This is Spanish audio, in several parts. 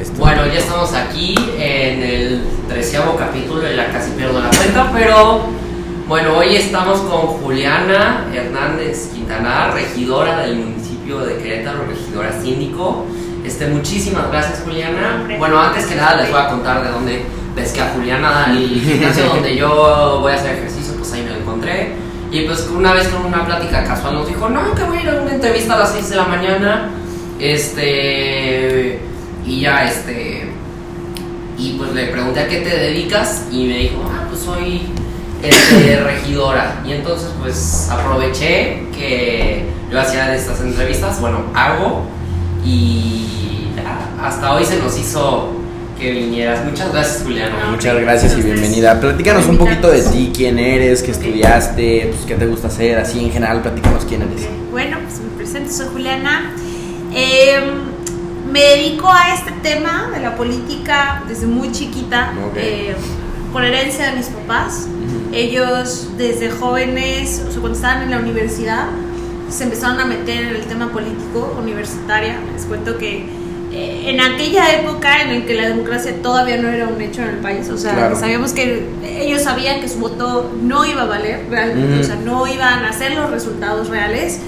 Esto. Bueno, ya estamos aquí en el treceavo capítulo, ya casi pierdo la cuenta, pero bueno, hoy estamos con Juliana Hernández Quintana, regidora del municipio de Querétaro, regidora síndico. Este, muchísimas gracias Juliana. Bueno, antes que nada les voy a contar de dónde ves que a Juliana, el gimnasio donde yo voy a hacer ejercicio, pues ahí me lo encontré. Y pues una vez con una plática casual nos dijo, no, que voy a ir a una entrevista a las 6 de la mañana. Este. Y ya, este. Y pues le pregunté a qué te dedicas y me dijo, ah, pues soy este, regidora. Y entonces pues aproveché que yo hacía estas entrevistas, bueno, hago. Y ya, hasta hoy se nos hizo que vinieras. Muchas gracias, Juliana. Muchas gracias y bienvenida. Platícanos un poquito de ti, quién eres, qué estudiaste, pues, qué te gusta hacer, así en general, platícanos quién eres. Bueno, pues me presento, soy Juliana. Eh, me dedico a este tema de la política desde muy chiquita, Ok. eh, por herencia de mis papás. Ellos desde jóvenes, o sea, cuando estaban en la universidad, se empezaron a meter en el tema político universitaria. Les cuento que eh, en aquella época en la que la democracia todavía no era un hecho en el país, o sea, Claro. sabíamos que ellos sabían que su voto no iba a valer realmente, o sea, no iban a hacer los resultados reales.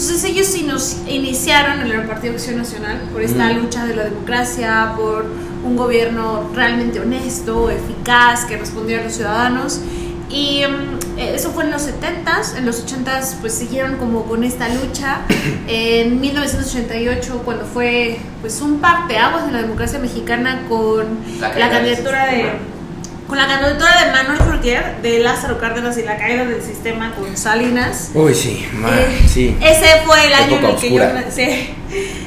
Entonces ellos sí nos iniciaron en el Partido Acción Nacional por esta Mm. lucha de la democracia, por un gobierno realmente honesto, eficaz, que respondiera a los ciudadanos. Y mm, eh, eso fue en los 70s, en los 80s pues siguieron como con esta lucha. En 1988 cuando fue pues un parteaguas de la democracia mexicana con La candidatura de. Con la candidatura de Manuel Furquier, de Lázaro Cárdenas y la caída del sistema con Salinas. Uy, sí, ma, Eh, sí. Ese fue el año en el que yo nací.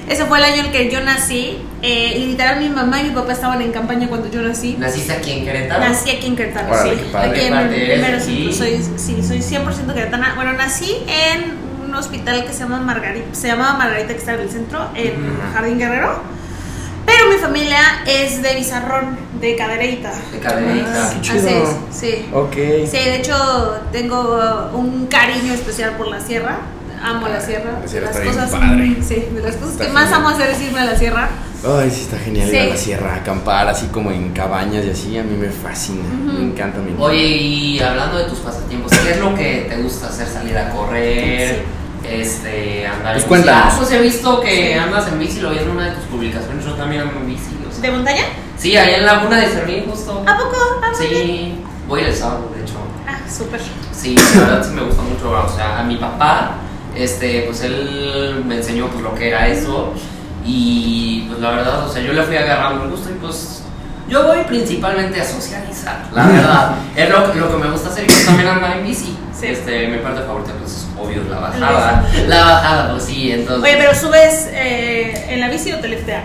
Ese fue el año en el que yo nací. Eh, y literal mi mamá y mi papá estaban en campaña cuando yo nací. ¿Naciste aquí en Querétaro? Nací aquí en Querétaro, Órale, sí. Aquí ¿Qué en primero sí, soy, sí, soy 100% queretana. Bueno, nací en un hospital que se llama Margarita, se llamaba Margarita que está en el centro, en. Jardín Guerrero. Familia es de Bizarrón, de Cadereyta. De Cadereyta. Ah, qué chido. Así es, sí. Ok. Sí, de hecho tengo uh, un cariño especial por la sierra. Amo la sierra. La sierra las está bien cosas, padre. sí, de las cosas Está que más genial. amo hacer es irme a la sierra. Ay, sí, está genial ir a Sí. la sierra, acampar así como en cabañas y así, a mí me fascina, Ujú. me encanta mi Oye, y hablando de tus pasatiempos, ¿qué es lo que te gusta hacer? ¿Salir a correr? Este, andar Pues en cuéntanos. bici? Ah, pues he visto que Sí. andas en bici, lo vi en una de tus publicaciones, yo también ando en bici. o sea. ¿De montaña? Sí, ahí en Laguna de Fermín justo. ¿A poco? Ah, muy bien. Sí, voy el sábado, de hecho. Ah, súper. Sí, la verdad sí me gusta mucho, o sea, a mi papá, este, pues él me enseñó pues lo que era eso y pues la verdad, o sea, yo le fui agarrando el gusto y pues yo voy principalmente a socializar, la verdad, es lo, lo que me gusta hacer y pues también andar en bici, Sí. este, mi parte favorita pues es obvio la bajada, la bajada, pues sí, entonces, Oye, pero subes eh, en la bici o te lifteas?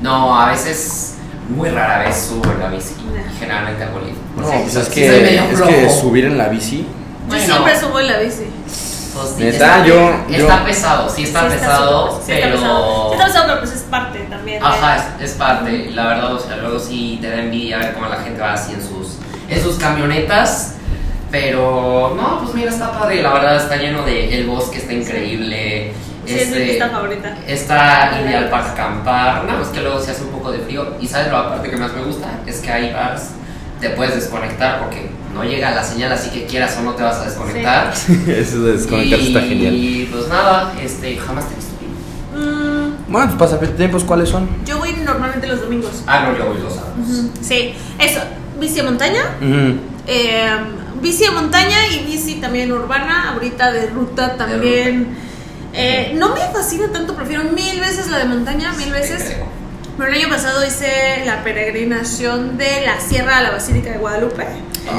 no, a veces, muy rara vez subo en la bici, Ya. generalmente hago lift. No, Sí, pues es sí que, es que subir en la bici, Yo Bueno. siempre subo en la bici. Pues sí, Neta, está, yo- está yo- pesado, sí está Sí pesado, súper- sí pero... está pesado. Sí está pesado, pero pues es parte también. Ajá, es, es parte, la verdad, o sea, luego sí te da envidia ver cómo la gente va así en sus, en sus camionetas, pero no, pues mira, está padre, la verdad está lleno de, el bosque está increíble, Sí, es mi este, pista favorita. está ideal para acampar, nada más que luego se hace un poco de frío, y sabes, la parte que más me gusta es que hay bars, te puedes desconectar porque no llega la señal, así que quieras o no te vas a desconectar. eso de desconectarse está genial. Y pues nada, este, jamás te he visto bien. Mm, Bueno, tus pasatiempos, ¿cuáles son? yo voy normalmente los domingos. Ah, no, yo voy los sábados. Sí, eso. Bici de montaña. Eh, bici de montaña y bici también urbana, ahorita de ruta también. Eh, no me fascina tanto, prefiero mil veces la de montaña, mil veces. Pero el año pasado hice la peregrinación de la Sierra a la Basílica de Guadalupe.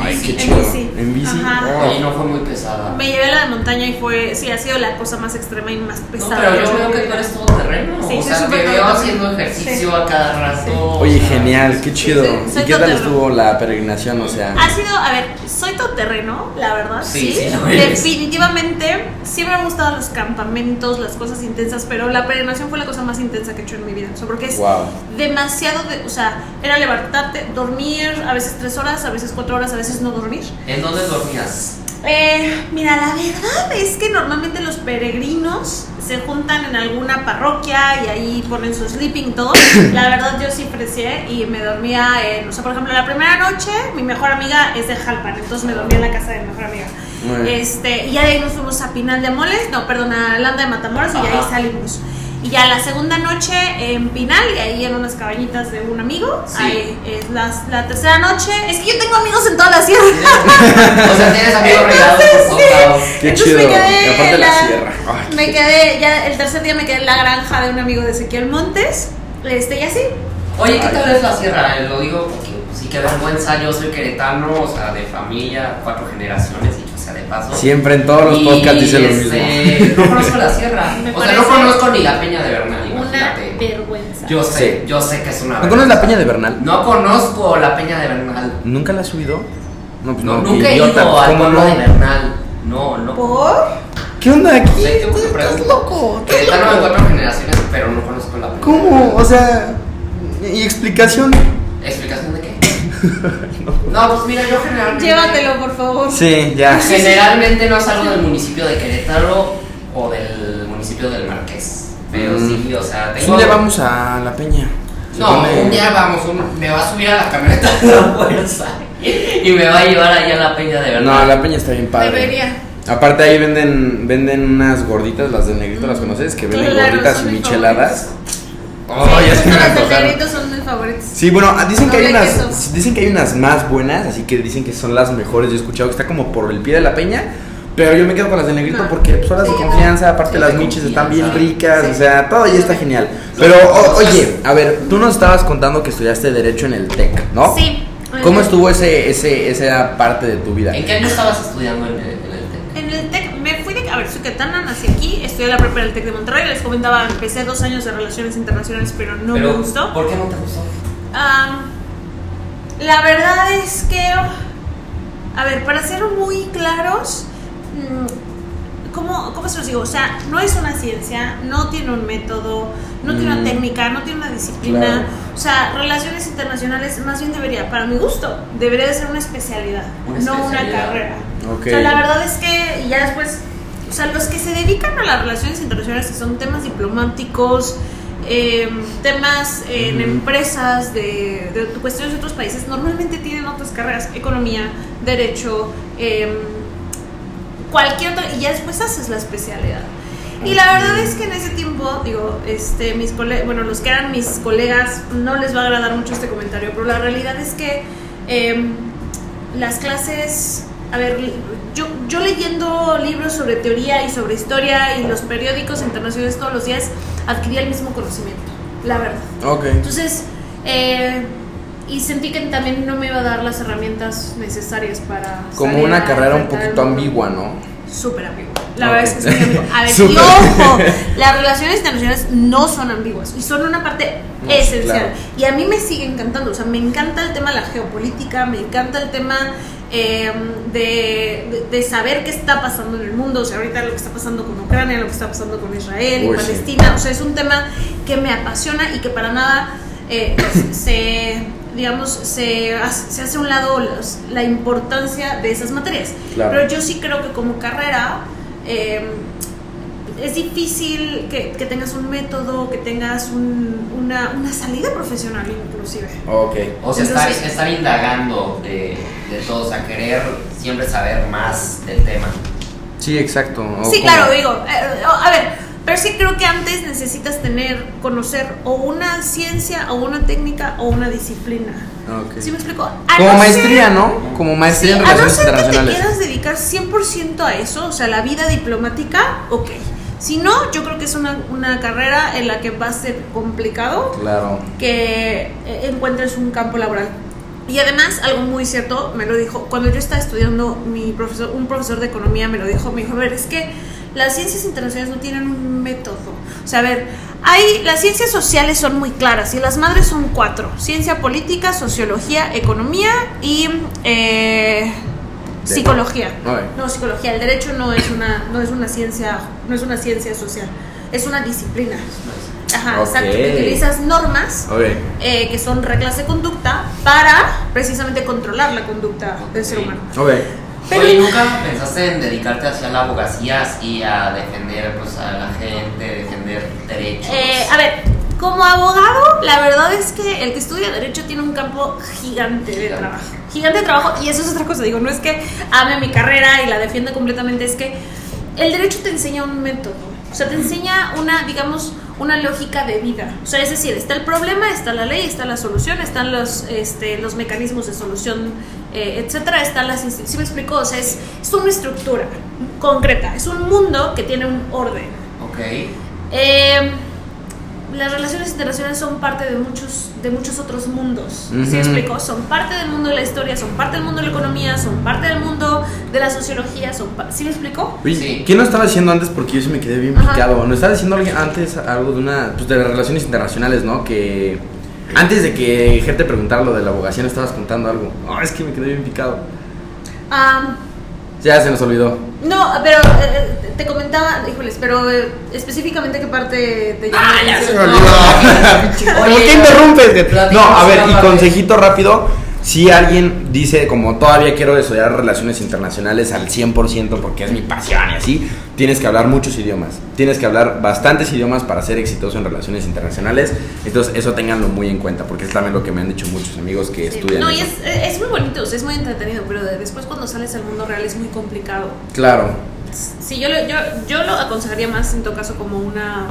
Ay, bici. qué En chido. bici. En bici. Ajá. Oh. Oye, no fue muy pesada. Me llevé la de montaña y fue, sí, ha sido la cosa más extrema y más No, pesada. pero yo veo en que tú eres todo terreno. Sí, o sea, te súper veo todoterreno. haciendo ejercicio Sí. a cada rato. Oye, sea, genial, qué chido. ¿Y qué tal estuvo la peregrinación? O sea, Ha sido, a ver, soy todoterreno, la verdad, Sí, sí. sí lo eres. Definitivamente, siempre me han gustado los campamentos, las cosas intensas, pero la peregrinación fue la cosa más intensa que he hecho en mi vida. O sea, porque es wow. demasiado, de, o sea, era levantarte, dormir, a veces tres horas, a veces cuatro horas, a veces no dormir. ¿En dónde dormías? Eh, mira, la verdad es que normalmente los peregrinos se juntan en alguna parroquia y ahí ponen su sleeping todo. La verdad yo sí diferencié y me dormía en, o sea, por ejemplo, la primera noche mi mejor amiga es de Jalpan, entonces me dormía en la casa de mi mejor amiga. Este, y ya de ahí nos fuimos a Pinal de Moles, no, perdón, a Landa de Matamoros y ahí Ajá. salimos. Y ya la segunda noche en Pinal y ahí en unas cabañitas de un amigo. Sí. Ahí es la, la tercera noche. Es que yo tengo amigos en toda la sierra. O sea, tienes amigos regados por lados. Qué Entonces chido. me quedé Y aparte en la sierra. Ay, me quedé, ya el tercer día me quedé en la granja de un amigo de Ezequiel Montes. Este, y así. Oye, ¿qué tal es la sierra? Lo digo porque sí que vergüenza, yo soy queretano, o sea, de familia, cuatro generaciones, sea de paso. Siempre en todos los Y, podcasts dice lo mismo. este, No conozco la sierra. Me o sea, no conozco ni la peña de Bernal, Una vergüenza. Yo sé, Sí. yo sé que es una ¿No conoces la vergüenza. peña de Bernal? No conozco la peña de Bernal. ¿Nunca la has subido? No, pues No, no, nunca he ido al ¿Cómo pueblo no? de Bernal. No, no. ¿Por? ¿Qué onda aquí? Sí, tengo que Estás preguntar. loco. estás loco. cuatro generaciones, pero no conozco la peña. ¿Cómo? O sea, ¿y explicación? ¿Explicación de qué? No, pues mira, yo generalmente. Llévatelo, por favor. Sí, ya. Generalmente no salgo del municipio de Querétaro o del municipio del Marqués. Pero Mm. sí, o sea, Pues tengo. un día vamos a la peña. No, un día vamos, un- me va a subir a la camioneta de la fuerza y me va a llevar allá a la peña de verdad. No, la peña está bien padre. Debería. Aparte ahí venden venden unas gorditas, las de negrito, ¿las conoces? Que venden Claro, gorditas y micheladas. Oh, Sí, ya se me las del antojaron. negrito son mis favoritos. Sí, bueno, ah, dicen que hay unas queso. dicen que hay unas más buenas, así que dicen que son las mejores. Yo he escuchado que está como por el pie de la peña, pero yo me quedo con las de negrito No. porque pues, son las de confianza, aparte Sí, las de miches están bien ricas, Sí. o sea, todo ya está genial. Pero o- oye, a ver, tú nos estabas contando que estudiaste derecho en el TEC, ¿no? Sí. ¿Cómo estuvo ese ese esa parte de tu vida? ¿En qué año estabas estudiando en el, en el TEC? En el TEC, soy quetana, nací aquí, estudié la prepa del TEC de Monterrey. Les comentaba, empecé dos años de relaciones internacionales, pero no Pero, me gustó. ¿Por qué no te gustó? Am, la verdad es que, a ver, para ser muy claros, mm, ¿cómo, ¿cómo se los digo? O sea, no es una ciencia, no tiene un método, no tiene Mm. una técnica, no tiene una disciplina. Claro. O sea, relaciones internacionales más bien debería, para mi gusto, debería de ser una especialidad, Una no una carrera. Ok. O sea, la verdad es que ya después, o sea, los que se dedican a las relaciones internacionales, que son temas diplomáticos, eh, temas en empresas de, de cuestiones de otros países, normalmente tienen otras carreras, economía, derecho, eh, cualquier otra, y ya después haces la especialidad. Y la verdad es que en ese tiempo, digo, este, mis cole bueno, los que eran mis colegas, no les va a agradar mucho este comentario, pero la realidad es que em, las clases, a ver, yo, yo leyendo libros sobre teoría y sobre historia y los periódicos internacionales todos los días, adquiría el mismo conocimiento, la verdad. Ok. Entonces, eh, y sentí que también no me iba a dar las herramientas necesarias para... Como una carrera un poquito ambigua, ¿no? Súper ambigua. La verdad es que es muy ambigua. A ver, y ojo, las relaciones internacionales no son ambiguas y son una parte No, esencial. claro. Y a mí me sigue encantando. O sea, me encanta el tema de la geopolítica, me encanta el tema eh, de, de- saber qué está pasando en el mundo. O sea, ahorita lo que está pasando con Ucrania, lo que está pasando con Israel y Uy, sí. Palestina. O sea, es un tema que me apasiona y que para nada eh, pues, se digamos se hace, se hace a un lado los- la importancia de esas materias Claro. pero yo sí creo que como carrera eh, es difícil que, que tengas un método, que tengas un- una, una salida profesional inclusive. Ok. O sea, estar, Entonces- estar indagando de, de todo, o sea, querer siempre saber más del tema. Sí, exacto. O sí, como- claro, digo, eh, a ver, pero sí creo que antes necesitas tener, conocer o una ciencia, o una técnica, o una disciplina. Ok. ¿Sí me explico? A Como no maestría, ser- ¿no? Como maestría Sí, en a no relaciones ser que te quieras dedicar 100% a eso, o sea, la vida diplomática, ok. Si no, yo creo que es una, una carrera en la que va a ser complicado Claro. que eh, encuentres un campo laboral. Y además, algo muy cierto, me lo dijo, cuando yo estaba estudiando, mi profesor, un profesor de economía me lo dijo, me dijo, a ver, es que las ciencias internacionales no tienen un método. O sea, a ver, hay, las ciencias sociales son muy claras y las madres son cuatro. Ciencia política, sociología, economía y eh, psicología. No, psicología. El derecho no es una, no es una ciencia, no es una ciencia social, es una disciplina. Ajá, exacto. que Utilizas normas eh, que son reglas de conducta para precisamente controlar la conducta del ser humano. Ok. Pero- Oye, ¿nunca pensaste en dedicarte hacia la abogacía y a defender pues, a la gente, defender derechos? Eh, a ver, como abogado, la verdad es que el que estudia Derecho tiene un campo gigante de trabajo. Gigante de trabajo, y eso es otra cosa. Digo, no es que ame mi carrera y la defienda completamente, es que el Derecho te enseña un método. O sea, te enseña una, digamos, una lógica de vida. O sea, es decir, está el problema, está la ley, está la solución, están los, este, los mecanismos de solución, eh, etcétera, están las instituciones. ¿Sí me explico? O sea, es, es una estructura concreta, es un mundo que tiene un orden. Ok. Eh, las relaciones internacionales son parte de muchos, de muchos otros mundos. ¿Sí me Ujú. explico? Son parte del mundo de la historia, son parte del mundo de la economía, son parte del mundo de la sociología. Son ¿Sí me explico? Oye, Sí. ¿quién lo estaba diciendo antes? Porque yo sí me quedé bien Ajá. picado. ¿No estaba diciendo alguien antes algo de una. Pues de las relaciones internacionales, ¿no? Que. Antes de que Ger te preguntara lo de la abogacía, estabas contando algo. Ah, es que me quedé bien picado. Am, Ya se nos olvidó. no, pero eh, te comentaba, híjoles, pero eh, específicamente qué parte te llama la atención? ¿Por Oye, qué interrumpes? Ger? No, platícanos a ver, y consejito rápido. Si alguien dice, como todavía quiero estudiar relaciones internacionales al 100% porque es mi pasión y así, tienes que hablar muchos idiomas. Tienes que hablar bastantes idiomas para ser exitoso en relaciones internacionales. Entonces, eso ténganlo muy en cuenta porque es también lo que me han dicho muchos amigos que Sí. estudian. No, y es, es muy bonito, o sea, es muy entretenido, pero de- después cuando sales al mundo real es muy complicado. Claro. Sí, yo, lo- yo, yo lo aconsejaría más en todo caso como una,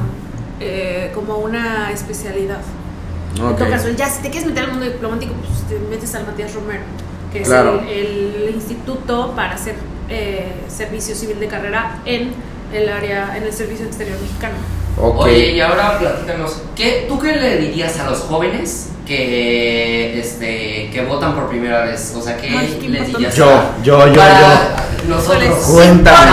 eh, como una especialidad. En todo caso, ya si te quieres meter al mundo diplomático, pues te metes al Matías Romero, que es Claro. el, el instituto para hacer eh, servicio civil de carrera en el área, en el servicio exterior mexicano. Oye, y ahora platícanos, ¿qué, ¿tú qué le dirías a los jóvenes que, este, que votan por primera vez? O sea, ¿qué Ay, les dirías? Yo, yo, yo, para nosotros. Híjoles, Cuéntame.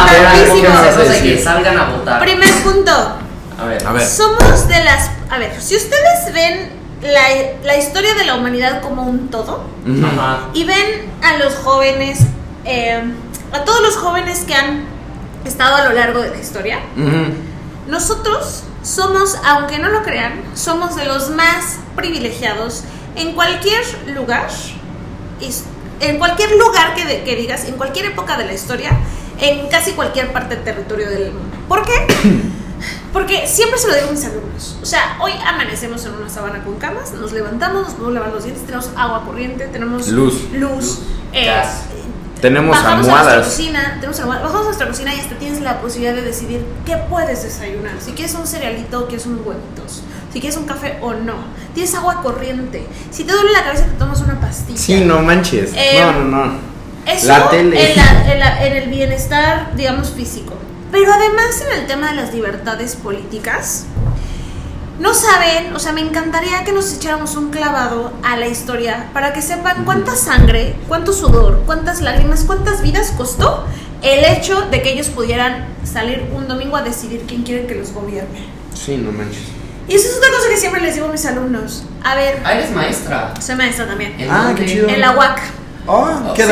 ¿qué de que salgan a votar. Primer punto, A ver. A ver. somos de las... A ver, si ustedes ven la, la historia de la humanidad como un todo. Ajá. y ven a los jóvenes, eh, a todos los jóvenes que han estado a lo largo de la historia, nosotros somos, aunque no lo crean, somos de los más privilegiados en cualquier lugar, en cualquier lugar que, de- que digas, en cualquier época de la historia, en casi cualquier parte del territorio del mundo. ¿Por qué? Porque siempre se lo digo a mis alumnos. O sea, hoy amanecemos en una sabana con camas, nos levantamos, nos podemos lavar los dientes, tenemos agua corriente, tenemos Luz. luz, eh, Gas. Tenemos bajamos a nuestra almohadas. cocina, tenemos almohadas, bajamos a nuestra cocina y hasta tienes la posibilidad de decidir qué puedes desayunar. Si quieres un cerealito o quieres unos huevitos. Si quieres un café o no. Tienes agua corriente. Si te duele la cabeza te tomas una pastilla. Sí, no manches. Eh, no, no, no. Eso La tele. En, la- en la- en el bienestar, digamos, físico. Pero además en el tema de las libertades políticas, no saben, o sea, me encantaría que nos echáramos un clavado a la historia para que sepan cuánta sangre, cuánto sudor, cuántas lágrimas, cuántas vidas costó el hecho de que ellos pudieran salir un domingo a decidir quién quiere que los gobierne. Sí, no manches. Y eso es otra cosa que siempre les digo a mis alumnos. A ver, Ah, eres maestra. soy maestra también. ¿En Ah, qué chido. En la UAC. Oh, ¿qué Sí.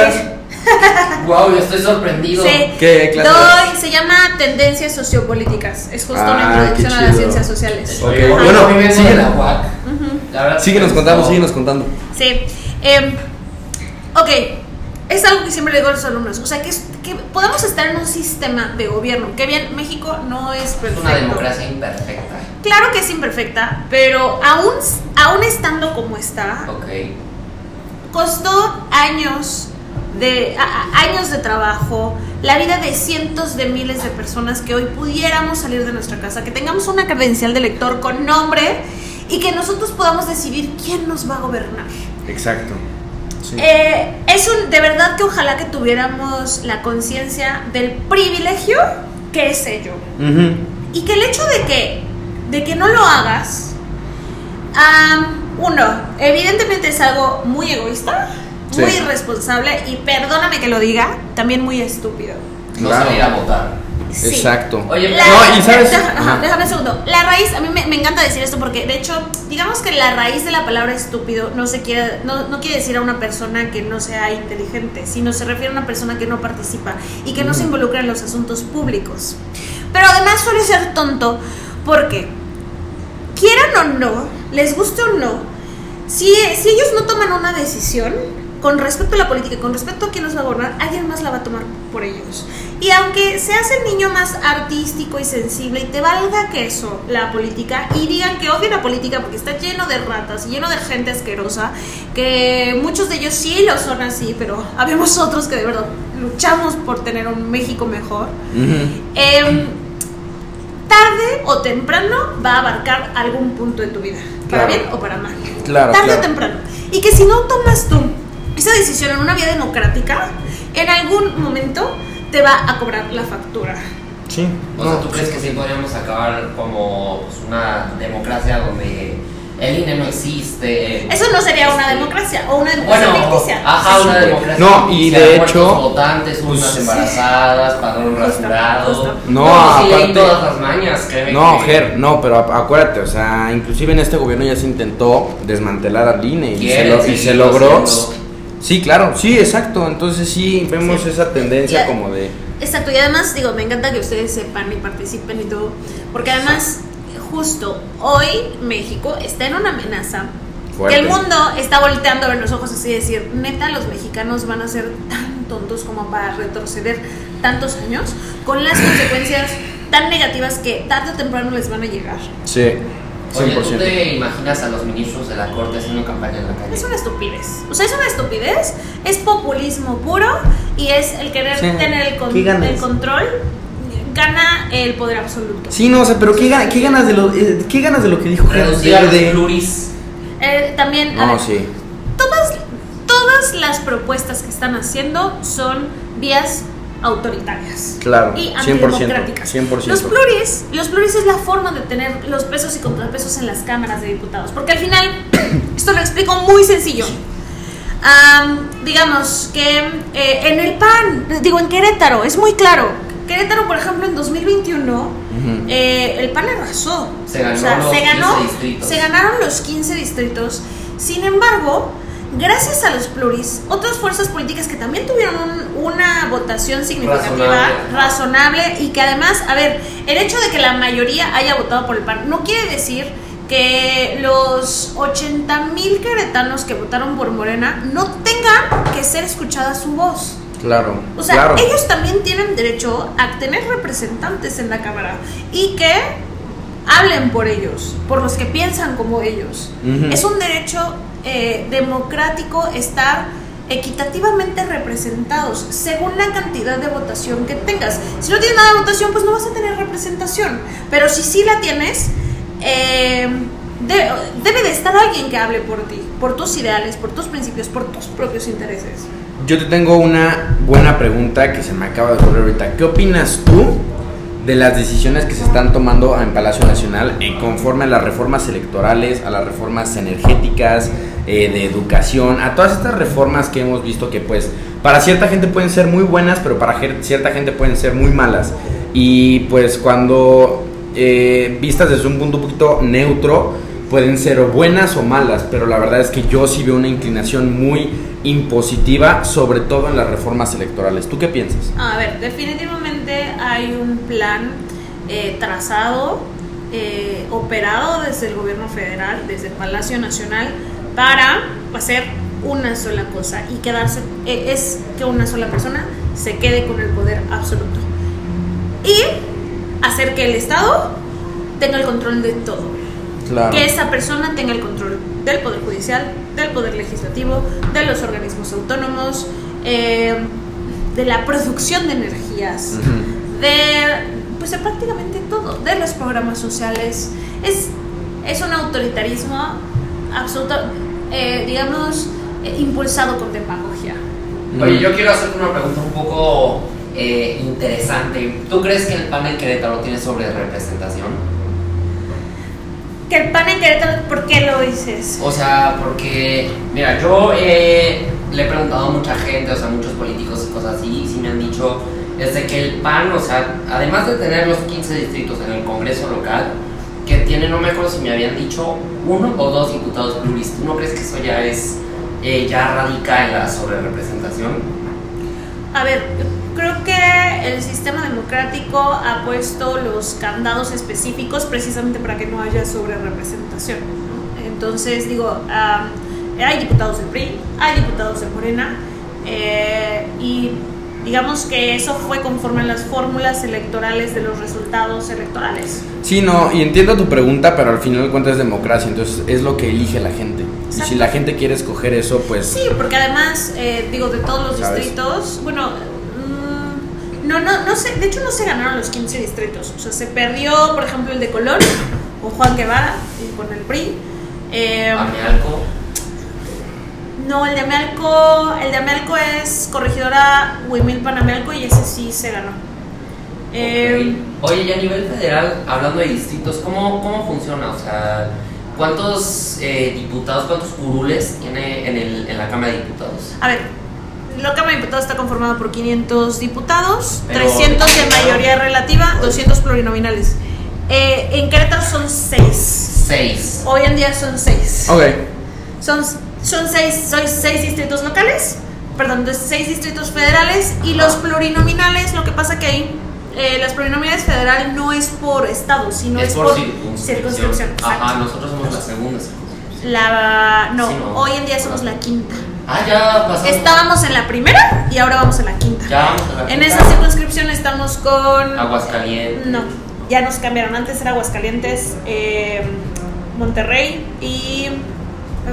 Wow, yo estoy sorprendido. Sí. ¿Qué clase Doy, se llama Tendencias Sociopolíticas. Es justo Ah, una introducción qué a las ciencias sociales. Ok, Oye, bueno, sigue. de la UAC. Ujú. La verdad, Síguenos contando, síguenos contando. Sí. Em, ok. Es algo que siempre le digo a los alumnos. O sea, que, es- que podemos estar en un sistema de gobierno. Que bien, México no es Es perfecto. una democracia imperfecta. Claro que es imperfecta, pero aún, aún estando como está, Ok. costó años de a- años de trabajo, la vida de cientos de miles de personas que hoy pudiéramos salir de nuestra casa, que tengamos una credencial de lector con nombre y que nosotros podamos decidir quién nos va a gobernar. Exacto. Sí. Eh, es un, de verdad que ojalá que tuviéramos la conciencia del privilegio que es ello. Y que el hecho de que, de que no lo hagas, uno, evidentemente es algo muy egoísta, Sí. muy irresponsable y perdóname que lo diga, también muy estúpido. No Claro. salir a votar. Sí. Exacto. Oye, La- No, y sabes- Ajá. déjame un segundo. La raíz, a mí me, me encanta decir esto porque, de hecho, digamos que la raíz de la palabra estúpido no se quiere, no, no quiere decir a una persona que no sea inteligente, sino se refiere a una persona que no participa y que no se involucra en los asuntos públicos. Pero además suele ser tonto porque, quieran o no, les guste o no, si, si ellos no toman una decisión, con respecto a la política, con respecto a quién nos va a gobernar, alguien más la va a tomar por ellos. Y aunque seas el niño más artístico y sensible y te valga que eso, la política, y digan que odio la política porque está lleno de ratas y lleno de gente asquerosa, que muchos de ellos sí lo son así, pero habemos otros que de verdad luchamos por tener un México mejor. Em, tarde o temprano va a abarcar algún punto de tu vida, para Claro. bien o para mal. Claro, tarde claro. o temprano. Y que si no tomas tú esa decisión en una vía democrática, en algún momento te va a cobrar la factura. Sí. O sea, ¿tú crees que sí podríamos acabar como pues, una democracia donde el INE no existe? Eso no sería una democracia o una democracia Bueno, ficticia. ajá, una democracia. No, y de hecho, votantes, pues, unas embarazadas, padrón rasurado. justo. No, pues, sí, aparte- todas las mañas, créeme No, que- Ger, no, pero acuérdate, o sea, inclusive en este gobierno ya se intentó desmantelar al INE y se, Quieren lo- y seguirlo se logró. Sí, claro, sí, exacto. Entonces sí vemos Sí. esa tendencia como de. Exacto, y además digo, me encanta que ustedes sepan y participen y todo, porque además justo hoy México está en una amenaza Fuerte. que el mundo está volteando a ver los ojos así y decir, neta, los mexicanos van a ser tan tontos como para retroceder tantos años con las consecuencias tan negativas que tarde o temprano les van a llegar. Sí, Oye, ¿tú 100%. te imaginas a los ministros de la corte haciendo campaña en la calle? Es una estupidez. O sea, es una estupidez, es populismo puro y es el querer Sí. tener el, con- ¿Qué ganas? el control, gana el poder absoluto. Sí, no, o sea, pero ¿qué, qué ganas de lo, eh, qué ganas de lo que dijo? Reducir a los De- pluris. Eh, también, a No, ver, sí. todas, todas las propuestas que están haciendo son vías autoritarias. Claro, y 100%, antidemocráticas. 100%. Los pluris, los pluris es la forma de tener los pesos y contrapesos en las cámaras de diputados, porque al final, esto lo explico muy sencillo. Am, digamos que eh, en el PAN, digo en Querétaro, es muy claro. Querétaro, por ejemplo, en 2021, Ujú. eh, el PAN arrasó. Se ganó O sea, los se ganó, 15 distritos. se ganaron los 15 distritos. Sin embargo, gracias a los pluris, otras fuerzas políticas que también tuvieron un- una votación significativa, Razonable. razonable, y que además, a ver, el hecho de que la mayoría haya votado por el PAN no quiere decir que los 80 mil queretanos que votaron por Morena no tengan que ser escuchada su voz. Claro. O sea, claro. ellos también tienen derecho a tener representantes en la Cámara y que hablen por ellos, por los que piensan como ellos. Ujú. Es un derecho eh, democrático estar equitativamente representados según la cantidad de votación que tengas. Si no tienes nada de votación, pues no vas a tener representación. Pero si sí la tienes, eh, de- debe de estar alguien que hable por ti, por tus ideales, por tus principios, por tus propios intereses. Yo te tengo una buena pregunta que se me acaba de ocurrir ahorita. ¿Qué opinas tú de las decisiones que se están tomando en Palacio Nacional en conforme a las reformas electorales, a las reformas energéticas, eh, de educación, a todas estas reformas que hemos visto que pues para cierta gente pueden ser muy buenas, pero para cierta gente pueden ser muy malas. Y pues cuando eh, vistas desde un punto un poquito neutro, pueden ser buenas o malas, pero la verdad es que yo sí veo una inclinación muy impositiva, sobre todo en las reformas electorales. ¿Tú qué piensas? A ver, definitivamente hay un plan eh, trazado, eh, operado desde el gobierno federal, desde Palacio Nacional, para hacer una sola cosa y quedarse, eh, es que una sola persona se quede con el poder absoluto. Y hacer que el Estado tenga el control de todo Claro. que esa persona tenga el control del Poder Judicial, del Poder Legislativo, de los organismos autónomos, eh, de la producción de energías, de, pues, de prácticamente todo, de los programas sociales. Es, es un autoritarismo absoluto, eh, digamos, eh, impulsado con demagogia. Oye, yo quiero hacerte una pregunta un poco eh, interesante. ¿Tú crees que el PAN en Querétaro tiene sobre representación? Que el PAN en Querétaro, ¿por qué lo dices? O sea, porque, mira, yo eh, le he preguntado a mucha gente, o sea, muchos políticos y cosas así, y sí me han dicho, es de que el PAN, o sea, además de tener los 15 distritos en el Congreso local, que tiene, no me acuerdo si me habían dicho, uno o dos diputados pluris. ¿Tú no crees que eso ya es, eh, ya radica en la sobrerepresentación? A ver, creo que el sistema democrático ha puesto los candados específicos precisamente para que no haya sobre representación. Entonces, digo, am, hay diputados del PRI, hay diputados de Morena, eh, y digamos que eso fue conforme a las fórmulas electorales de los resultados electorales. Sí, no, y entiendo tu pregunta, pero al final de cuentas es democracia, entonces es lo que elige la gente. Y si Exacto. la gente quiere escoger eso, pues... Sí, porque además, eh, digo, de todos los ¿Sabes? distritos, bueno, no, no, no sé, de hecho no se ganaron los 15 distritos, o sea, se perdió, por ejemplo, el de Colón, con Juan Guevara y con el PRI. Eh, Amealco. no, el de Amealco, el de Amealco es corregidora Huimilpan Amealco y ese sí se ganó. Eh, Ok. Oye, y a nivel federal, hablando de distritos, ¿cómo, cómo funciona? O sea, ¿cuántos eh, diputados, cuántos curules tiene en, el, en la Cámara de Diputados? A ver, la Cámara de Diputados está conformada por 500 diputados, Pero- 300 de mayoría relativa, 200 plurinominales. Eh, en Querétaro son 6. Seis. Hoy en día son 6. Ok. Son, son seis, son seis distritos locales, perdón, de seis distritos federales y los plurinominales, lo que pasa que ahí eh, las plurinominales federal no es por estado, sino es, es por circunscripción. Ajá, nosotros somos la segunda circunscripción. La, no, Sí, no. hoy en día somos la quinta. Ah, ya pasamos. Estábamos en la primera y ahora vamos en la quinta. Ya vamos a la En quinta. esa circunscripción estamos con... Aguascalientes. No, ya nos cambiaron. Antes era Aguascalientes, eh, Monterrey y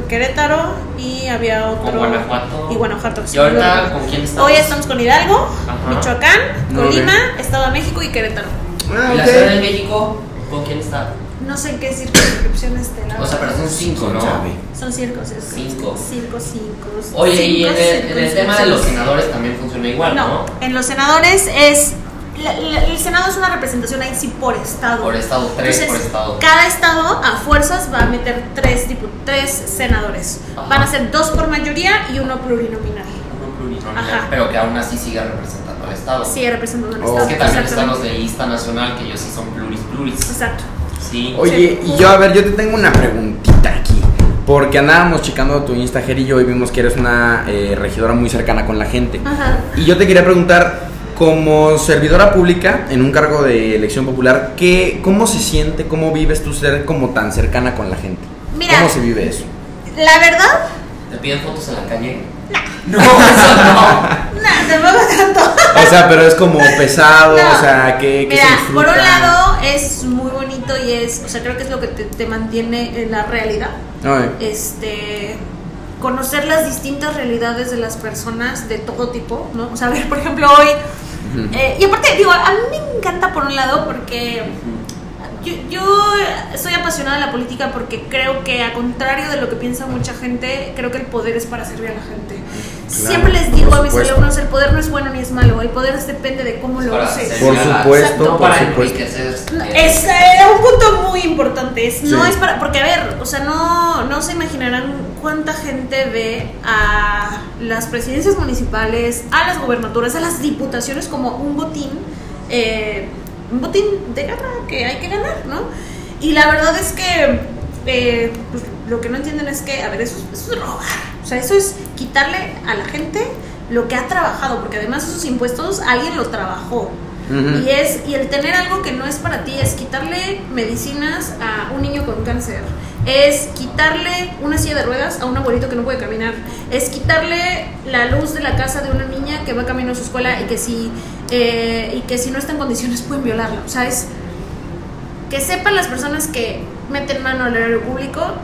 Querétaro y había otro. Con Guanajuato. Y Guanajuato. ¿Y ahorita con quién estamos? Hoy estamos con Hidalgo, Ajá. Michoacán, Colima. Estado de México y Querétaro. Ah, ¿Y la. Ciudad de México con quién está? No sé en qué circunscripción esté la O sea, pero son cinco, ¿no? Son circos, es- Cinco. Cinco, cinco. Oye, y en cinco el, en el tema de los circunscripciones. senadores también funciona igual, ¿no? No, en los senadores es. la- la- el Senado es una representación ahí sí por estado. Por estado, tres Entonces, por estado. Cada estado a fuerzas va a meter tres, dipu- tres senadores. Ajá. Van a ser dos por mayoría y uno plurinominal. Uno plurinominal, Ajá. pero que aún así siga representando al estado. Sí, representando al Oh. estado. Es que también están los de lista nacional, que ellos sí son pluris pluris. Exacto. Sí. Oye, y yo, a ver, yo te tengo una preguntita aquí. Porque andábamos checando tu Insta, y yo, y vimos que eres una eh, regidora muy cercana con la gente. Ajá. Y yo te quería preguntar, como servidora pública en un cargo de elección popular, ¿qué, ¿cómo se siente, cómo vives tú ser como tan cercana con la gente? Mira. ¿Cómo se vive eso? La verdad, ¿Te piden fotos en la calle? No, eso no. nada, tampoco tanto. O sea, pero es como pesado, No. o sea, ¿qué, qué se Mira, disfruta? por un lado es muy bonito y es, o sea, creo que es lo que te, te mantiene en la realidad. Ay, este conocer las distintas realidades de las personas de todo tipo, ¿no? O sea, a ver, por ejemplo, hoy eh, y aparte, digo, a mí me encanta por un lado porque yo, yo soy apasionada de la política porque creo que, a contrario de lo que piensa mucha gente, creo que el poder es para servir a la gente. Claro, Siempre les digo a mis alumnos, el poder no es bueno ni es malo, el poder depende de cómo lo Para uses. Por supuesto, no por para supuesto. Es eh, un punto muy importante. Es, No es para. Porque, a ver, o sea, no, no se imaginarán cuánta gente ve a las presidencias municipales, a las gobernaturas, a las diputaciones como un botín. eh, un botín de guerra que hay que ganar, ¿no? Y la verdad es que. eh, pues, lo que no entienden es que, a ver, eso, es- eso es robar. O sea, eso es quitarle a la gente lo que ha trabajado, porque además esos impuestos alguien lo trabajó. Y es y el tener algo que no es para ti es quitarle medicinas a un niño con cáncer, es quitarle una silla de ruedas a un abuelito que no puede caminar, es quitarle la luz de la casa de una niña que va camino a su escuela y que si eh, y que si no está en condiciones pueden violarla. O sea, es que sepan las personas que meten mano al erario público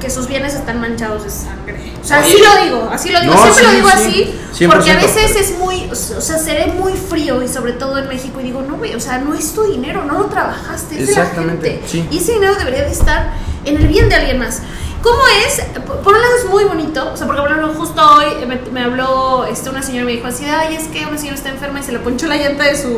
que sus bienes están manchados de sangre. O sea, así lo digo, así lo digo, No, siempre lo sí, digo sí, así, porque a 100%. veces es muy, o sea, seré muy frío y sobre todo en México y digo, no, güey, o sea, no es tu dinero, no lo trabajaste, es de la Exactamente, gente. sí. Y ese dinero debería de estar en el bien de alguien más. ¿Cómo es? Por un lado es muy bonito, o sea, porque por ejemplo, justo hoy me, me habló este, una señora y me dijo así, ay, es que una señora está enferma y se le ponchó la llanta de su...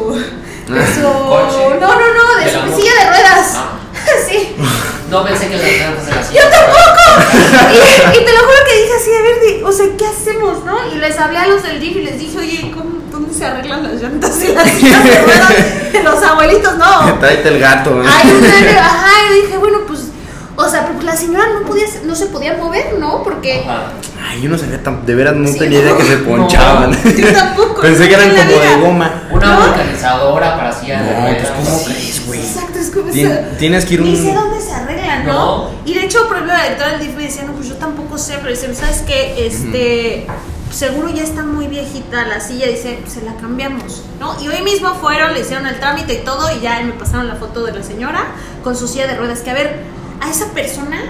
De su Coche. no, no, no, de ¿De su silla de ruedas. Ah. sí. No pensé que las llantas de la Yo tampoco. y, y te lo juro que dije así, a ver, o sea, ¿qué hacemos, no? Y les hablé a los del DIF y les dije, oye, ¿cómo, ¿dónde se arreglan las llantas y las de ruedas de los abuelitos? No. Tráete el gato. ¿eh? Nene, ajá, y dije, bueno, pues, o sea, pero la señora no podía, no se podía mover, ¿no? Porque Ajá. Ay, yo no sabía tan, de veras no Sí, tenía idea que se ponchaban. yo tampoco. Pensé que eran como de goma. Una ¿No? vulcanizadora para No, ruedas. pues, ¿cómo crees, güey? Exacto, es como tienes que ir Ni sé un. dónde se arreglan, ¿no? Y de hecho, por ejemplo, la directora del DIF me decía, no, pues yo tampoco sé, pero dice, ¿sabes qué? Este, seguro ya está muy viejita la silla, dice, se la cambiamos, ¿no? Y hoy mismo fueron, le hicieron el trámite y todo, y ya me pasaron la foto de la señora con su silla de ruedas, que a ver, a esa persona,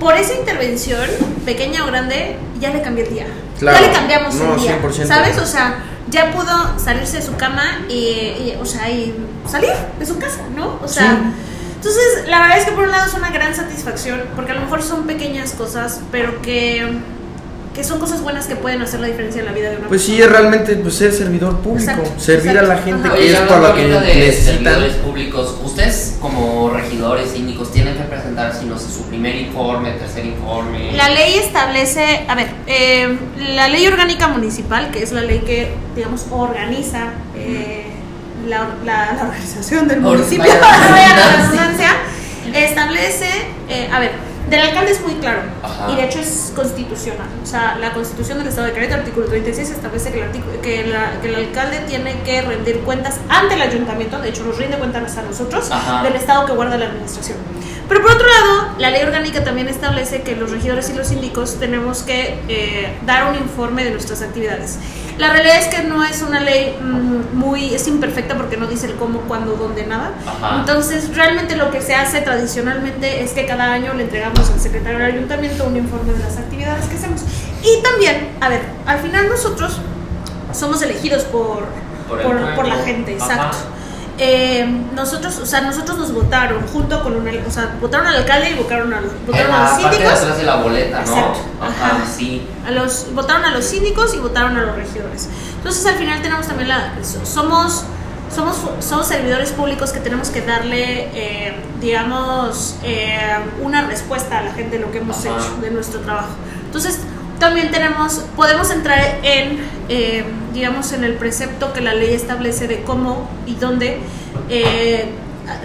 por esa intervención, pequeña o grande, ya le cambié el día. Claro. Ya le cambiamos No, el día, 100%. ¿sabes? O sea, ya pudo salirse de su cama y, y, o sea, y salir de su casa, ¿no? O sea, Sí. Entonces la verdad es que por un lado es una gran satisfacción, porque a lo mejor son pequeñas cosas, pero que, que son cosas buenas que pueden hacer la diferencia en la vida de una Pues sí, persona. es realmente pues, ser servidor público, Exacto, servir a la exacto. gente Ajá. que Oye, es por lo que necesitan. servidores públicos, ustedes como regidores, síndicos, tienen que presentar, si no sé, su primer informe, tercer informe. La ley establece, a ver, eh, la ley orgánica municipal, que es la ley que, digamos, organiza eh, la, la- la organización del Or- municipio, la redundancia. establece, eh, a ver, del alcalde es muy claro Ajá. y de hecho es constitucional. O sea, la constitución del Estado de Querétaro, artículo 36, establece que el, artículo- que, la- que el alcalde tiene que rendir cuentas ante el ayuntamiento, de hecho nos rinde cuentas a nosotros, Ajá. del Estado que guarda la administración. Pero por otro lado, la ley orgánica también establece que los regidores y los síndicos tenemos que eh, dar un informe de nuestras actividades. La realidad es que no es una ley mm, muy, es imperfecta porque no dice el cómo, cuándo, dónde, nada. Ajá. Entonces, realmente lo que se hace tradicionalmente es que cada año le entregamos al secretario del ayuntamiento un informe de las actividades que hacemos. Y también, a ver, al final nosotros somos elegidos por, Por por, por la gente, Ajá. Eh, nosotros, o sea, nosotros nos votaron junto con un, o sea, votaron al alcalde y votaron a los, votaron a los parte de síndicos. atrás de la boleta, ¿no? Exacto. Ajá, Ajá. sí. A los, votaron a los síndicos y votaron a los regidores. Entonces al final tenemos también la... so- Somos, somos, somos servidores públicos que tenemos que darle, eh, digamos, eh, una respuesta a la gente de lo que hemos Ajá. hecho, de nuestro trabajo. Entonces también tenemos, podemos entrar en, eh, digamos, en el precepto que la ley establece de cómo y dónde eh,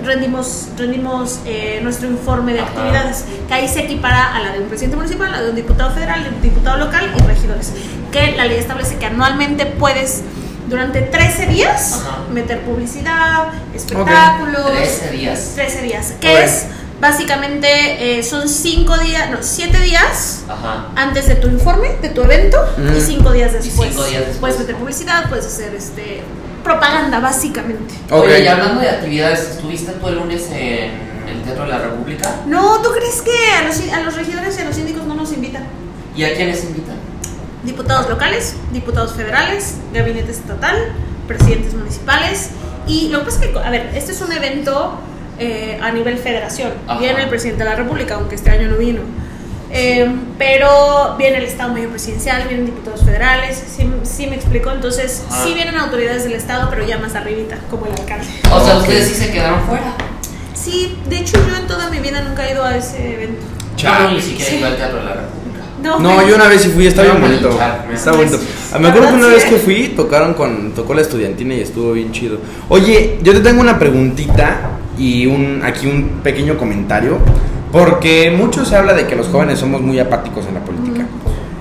rendimos, rendimos eh, nuestro informe de actividades, que ahí se equipara a la de un presidente municipal, a la de un diputado federal, de un diputado local y regidores. Que la ley establece que anualmente puedes durante 13 días Ajá. meter publicidad, espectáculos. 13 días. 13 días. Que es básicamente, eh, son 5 días, no, 7 días Ajá. antes de tu informe, de tu evento, y. 5 días Y después. cinco días después. Puedes meter publicidad, puedes hacer este propaganda, básicamente. Oye, y hablando de actividades, ¿estuviste tú el lunes en el Teatro de la República? No, ¿tú crees que a los, a los regidores y a los síndicos no nos invitan? ¿Y a quiénes invitan? Diputados locales, diputados federales, gabinete estatal, presidentes municipales. Y lo que pasa es que, a ver, este es un evento eh, a nivel federación. Ajá. Viene el presidente de la República, aunque este año no vino. Eh, pero viene el Estado Mayor Presidencial, vienen diputados federales, sí, sí me explico. Entonces, Ajá. sí vienen autoridades del Estado, pero ya más arribita, como el alcalde. O sea, ustedes sí se quedaron fuera. Sí, de hecho yo en toda mi vida nunca he ido a ese evento. Yo ni siquiera Sí. iba al Teatro de la República. No, yo una vez sí fui, está bien No, bonito. Está bonito. Ah, Me acuerdo que una vez que fui, tocaron con, tocó la estudiantina y estuvo bien chido. Oye, yo te tengo una preguntita y un, aquí un pequeño comentario. Porque mucho se habla de que los jóvenes somos muy apáticos en la política.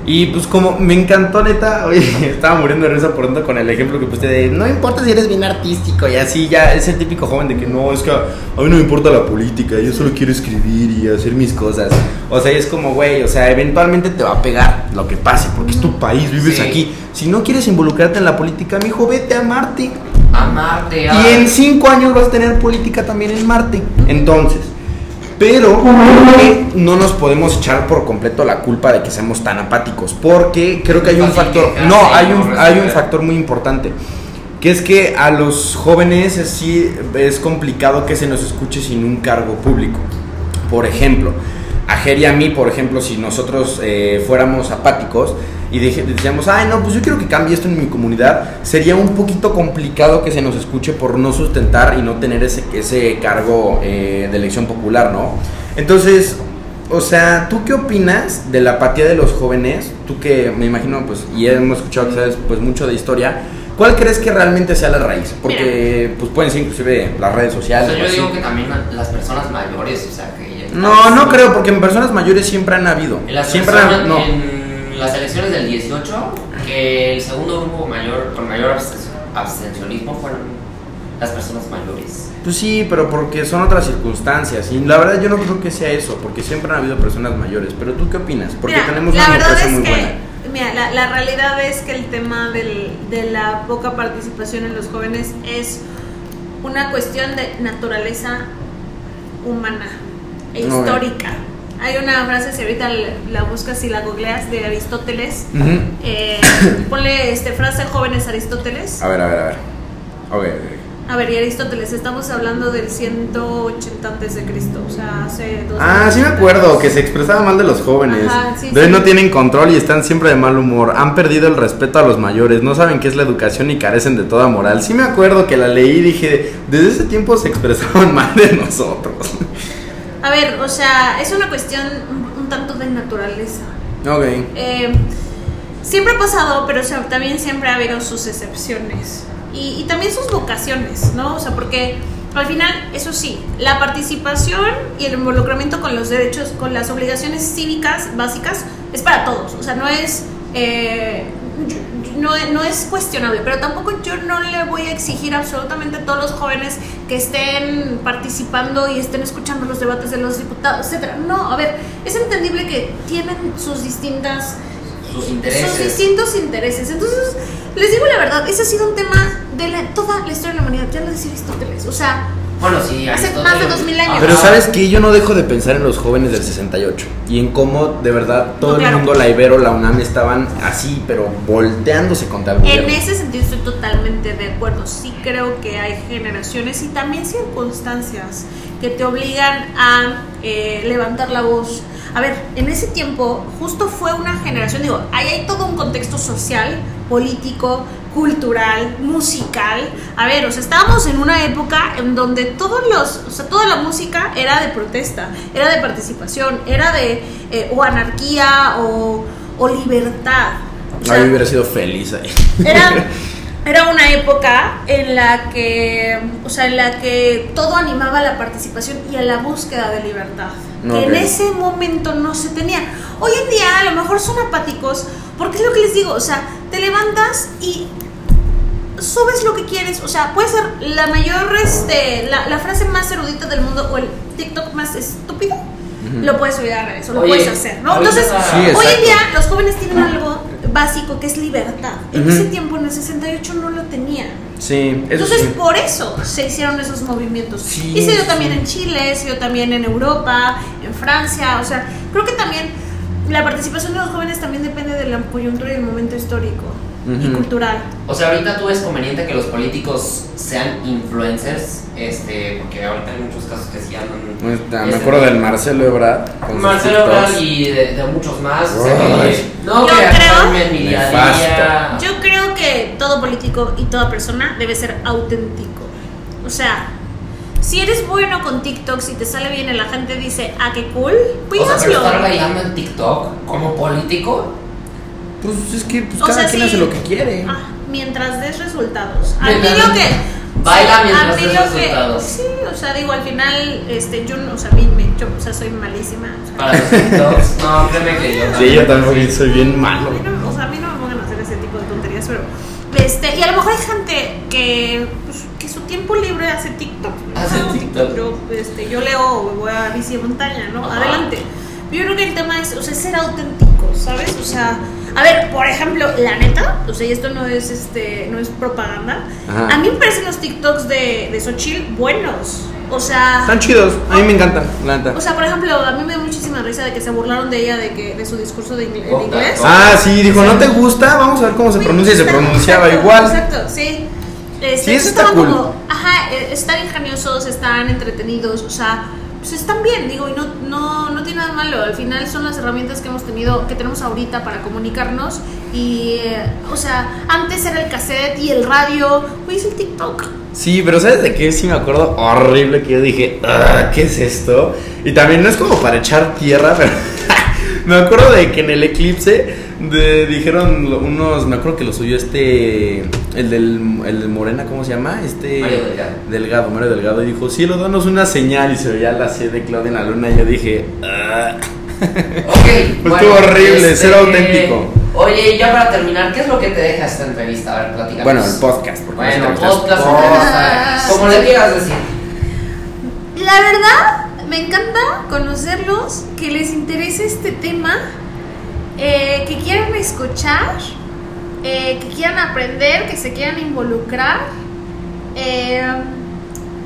Y pues como me encantó neta, oye, estaba muriendo de risa por tanto con el ejemplo que puse de no importa si eres bien artístico y así ya es el típico joven de que no, es que a, mí no me importa la política, yo solo quiero escribir y hacer mis cosas. O sea, es como, güey, o sea, eventualmente te va a pegar lo que pase porque es tu país, vives Sí. aquí. Si no quieres involucrarte en la política, mijo, vete a Marte. A Marte, a... Y en cinco años vas a tener política también en Marte. Entonces, pero que no nos podemos echar por completo la culpa de que seamos tan apáticos, porque creo que hay un factor, no, hay un, hay un factor muy importante, que es que a los jóvenes es, sí es complicado que se nos escuche sin un cargo público. Por ejemplo, a Ger y a mí, por ejemplo, si nosotros eh, fuéramos apáticos y decíamos, ay, no, pues yo quiero que cambie esto en mi comunidad, sería un poquito complicado que se nos escuche por no sustentar y no tener ese, ese cargo eh, de elección popular, ¿no? Entonces, o sea, ¿tú qué opinas de la apatía de los jóvenes? Tú que me imagino, pues, y hemos escuchado que sabes pues mucho de historia. ¿Cuál crees que realmente sea la raíz? Porque pues pueden ser inclusive las redes O sociales. sea, yo así. digo que también las personas mayores, o sea, que... No, no creo, porque en personas mayores siempre han habido. En las Siempre personas- han, no. en las elecciones del 18, que el segundo grupo mayor con mayor absten- abstencionismo fueron las personas mayores. Pues sí, pero porque son otras circunstancias. Y la verdad yo no creo que sea eso, porque siempre han habido personas mayores. Pero tú qué opinas? Porque Mira, tenemos la una verdad democracia es muy que, buena. Mira, la, la realidad es que el tema del- de la poca participación en los jóvenes es una cuestión de naturaleza humana e Ok. histórica. Hay una frase, si ahorita la- buscas y la googleas, de Aristóteles. Ujú. Eh, ponle este, frase jóvenes Aristóteles. A ver, a ver, a ver. Ok, ok. A ver, y Aristóteles, estamos hablando del 180 antes de Cristo, o sea, hace dos Ah, sí me acuerdo que se expresaba mal de los jóvenes. Ajá, sí, Entonces sí. no tienen control y están siempre de mal humor. Han perdido el respeto a los mayores, no saben qué es la educación y carecen de toda moral. Sí me acuerdo que la leí y dije, desde ese tiempo se expresaban mal de nosotros. A ver, o sea, es una cuestión un, un tanto de naturaleza. Ok. Eh, siempre ha pasado, pero o sea, también siempre ha habido sus excepciones. Y, y también sus vocaciones, ¿no? O sea, porque al final, eso sí, la participación y el involucramiento con los derechos, con las obligaciones cívicas básicas, es para todos. O sea, no es... eh, no, no es cuestionable, pero tampoco yo no le voy a exigir absolutamente a todos los jóvenes que estén participando y estén escuchando los debates de los diputados, etcétera. No, a ver, es entendible que tienen sus distintas Sus intereses. sus distintos intereses. Entonces, les digo la verdad, ese ha sido un tema de la- toda la historia de la humanidad, ya lo decía Aristóteles. O sea, Bueno, sí, Hace Aristóteles- más de 2000 años. Pero Ajá. sabes que yo no dejo de pensar en los jóvenes del 68 y en cómo de verdad todo No, claro. el mundo, la Ibero, la UNAM estaban así, pero volteándose contra el en gobierno. ese sentido estoy totalmente de acuerdo. Sí creo que hay generaciones y también circunstancias que te obligan a eh, levantar la voz. A ver, en ese tiempo justo fue una generación, digo, ahí hay todo un contexto social, político, cultural, musical. A ver, o sea, estábamos en una época en donde todos los, o sea, toda la música era de protesta, era de participación, era de eh, o anarquía o, o libertad. O sea, Ay, hubiera sido feliz ahí. era, era una época en la que, o sea, en la que todo animaba a la participación y a la búsqueda de libertad. Que en Ok. ese momento no se tenía. Hoy en día a lo mejor son apáticos, porque es lo que les digo, o sea, te levantas y subes lo que quieres, o sea, puede ser la mayor, este, la, la frase más erudita del mundo o el TikTok más estúpido, lo puedes subir a redes, o lo Oye, puedes hacer, ¿no? Entonces, Sí, hoy en día los jóvenes tienen algo básico que es libertad. En Ujú. ese tiempo, en el 68, no lo tenían. Sí, eso Entonces, sí. por eso se hicieron esos movimientos. Sí, y se dio sí. también en Chile, se dio también en Europa, en Francia. O sea, creo que también la participación de los jóvenes también depende de la coyuntura y el momento histórico y Ujú. cultural. O sea, ahorita tú ves conveniente que los políticos sean influencers, este, porque ahorita hay muchos casos que sí andan. Pues, Me este, acuerdo del Marcelo Ebrard. Marcelo. Ebrard y de, de muchos más. o sea, que- no, Yo que creo- mi día a día. Yo creo que todo político y toda persona debe ser auténtico. O sea, si eres bueno con TikToks y te sale bien y la gente dice, ah, qué cool, pues O sea, pero hazlo. estar bailando en TikTok como político. Pues es que pues, cada sea, quien sí. hace lo que quiere. Ah, mientras des resultados. A mí lo que. Baila a mientras des que- resultados. Sí, o sea, digo, al final, este, yo no, o sea, a mí me, yo, o sea, soy malísima. O sea, Para los TikToks. No, créeme que yo. Sí, yo también soy bien malo. no, o sea, a mí no me pongan a hacer ese tipo de tonterías, pero. Este, y a lo mejor hay gente que, pues, que su tiempo libre hace TikTok. ¿no? Hace TikTok. Yo, este, yo leo, voy a bici de montaña, ¿no? Ajá. Adelante. Yo creo que el tema es, o sea, ser auténtico, ¿sabes? O sea, a ver, por ejemplo, la neta, o sea, y esto no es, este, no es propaganda. Ajá. A mí me parecen los TikToks de, de Xochitl buenos. O sea, Están chidos, a mí me encantan, la neta. o sea, por ejemplo, a mí me da muchísima risa de que se burlaron de ella de que de su discurso de ingle- en inglés. Ah, sí, dijo, ¿no te gusta? Vamos a ver cómo se pronuncia y se pronunciaba exacto, igual. Exacto, sí. Este, Sí, eso está cool. como, ajá, eh, están ingeniosos, están entretenidos, o sea, pues están bien, digo, y no, no, no tiene nada malo. Al final son las herramientas que hemos tenido, que tenemos ahorita para comunicarnos. Y, eh, o sea, antes era el cassette y el radio, hoy es el TikTok. Sí, pero ¿sabes de qué? Sí me acuerdo horrible que yo dije, "Ah, ¿qué es esto? Y también no es como para echar tierra, pero me acuerdo de que en el eclipse dijeron unos, me acuerdo que lo subió este, el del, el del Morena, ¿cómo se llama? Este... Mario Delgado. Delgado, Mario Delgado, y dijo, cielo, danos una señal, y se veía la C de Claudia en la luna, y yo dije, "Ah". Ok. Pues estuvo horrible, ser auténtico. Oye, y ya para terminar, ¿qué es lo que te deja esta entrevista? A ver, platícanos. Bueno, el podcast. porque Bueno, es podcast, podcast. como le quieras decir. La verdad, me encanta conocerlos, que les interese este tema, eh, que quieran escuchar, eh, que quieran aprender, que se quieran involucrar. Eh,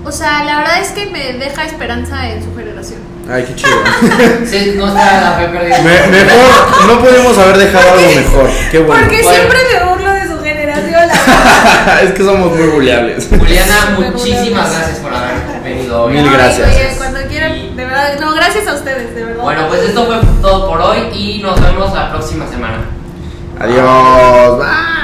o sea, la verdad es que me deja esperanza en su generación. Ay, qué chido. Sí, no está la fe perdida. Me- mejor, no pudimos haber dejado algo mejor. Qué bueno. Porque Bueno. siempre me burlo de su generación. la es que somos muy buleables. Juliana, muchísimas gracias por haber venido hoy. Mil Ay, gracias. oye, cuando quieran, de verdad. No, gracias a ustedes, de verdad. Bueno, pues esto fue todo por hoy y nos vemos la próxima semana. Adiós. Bye.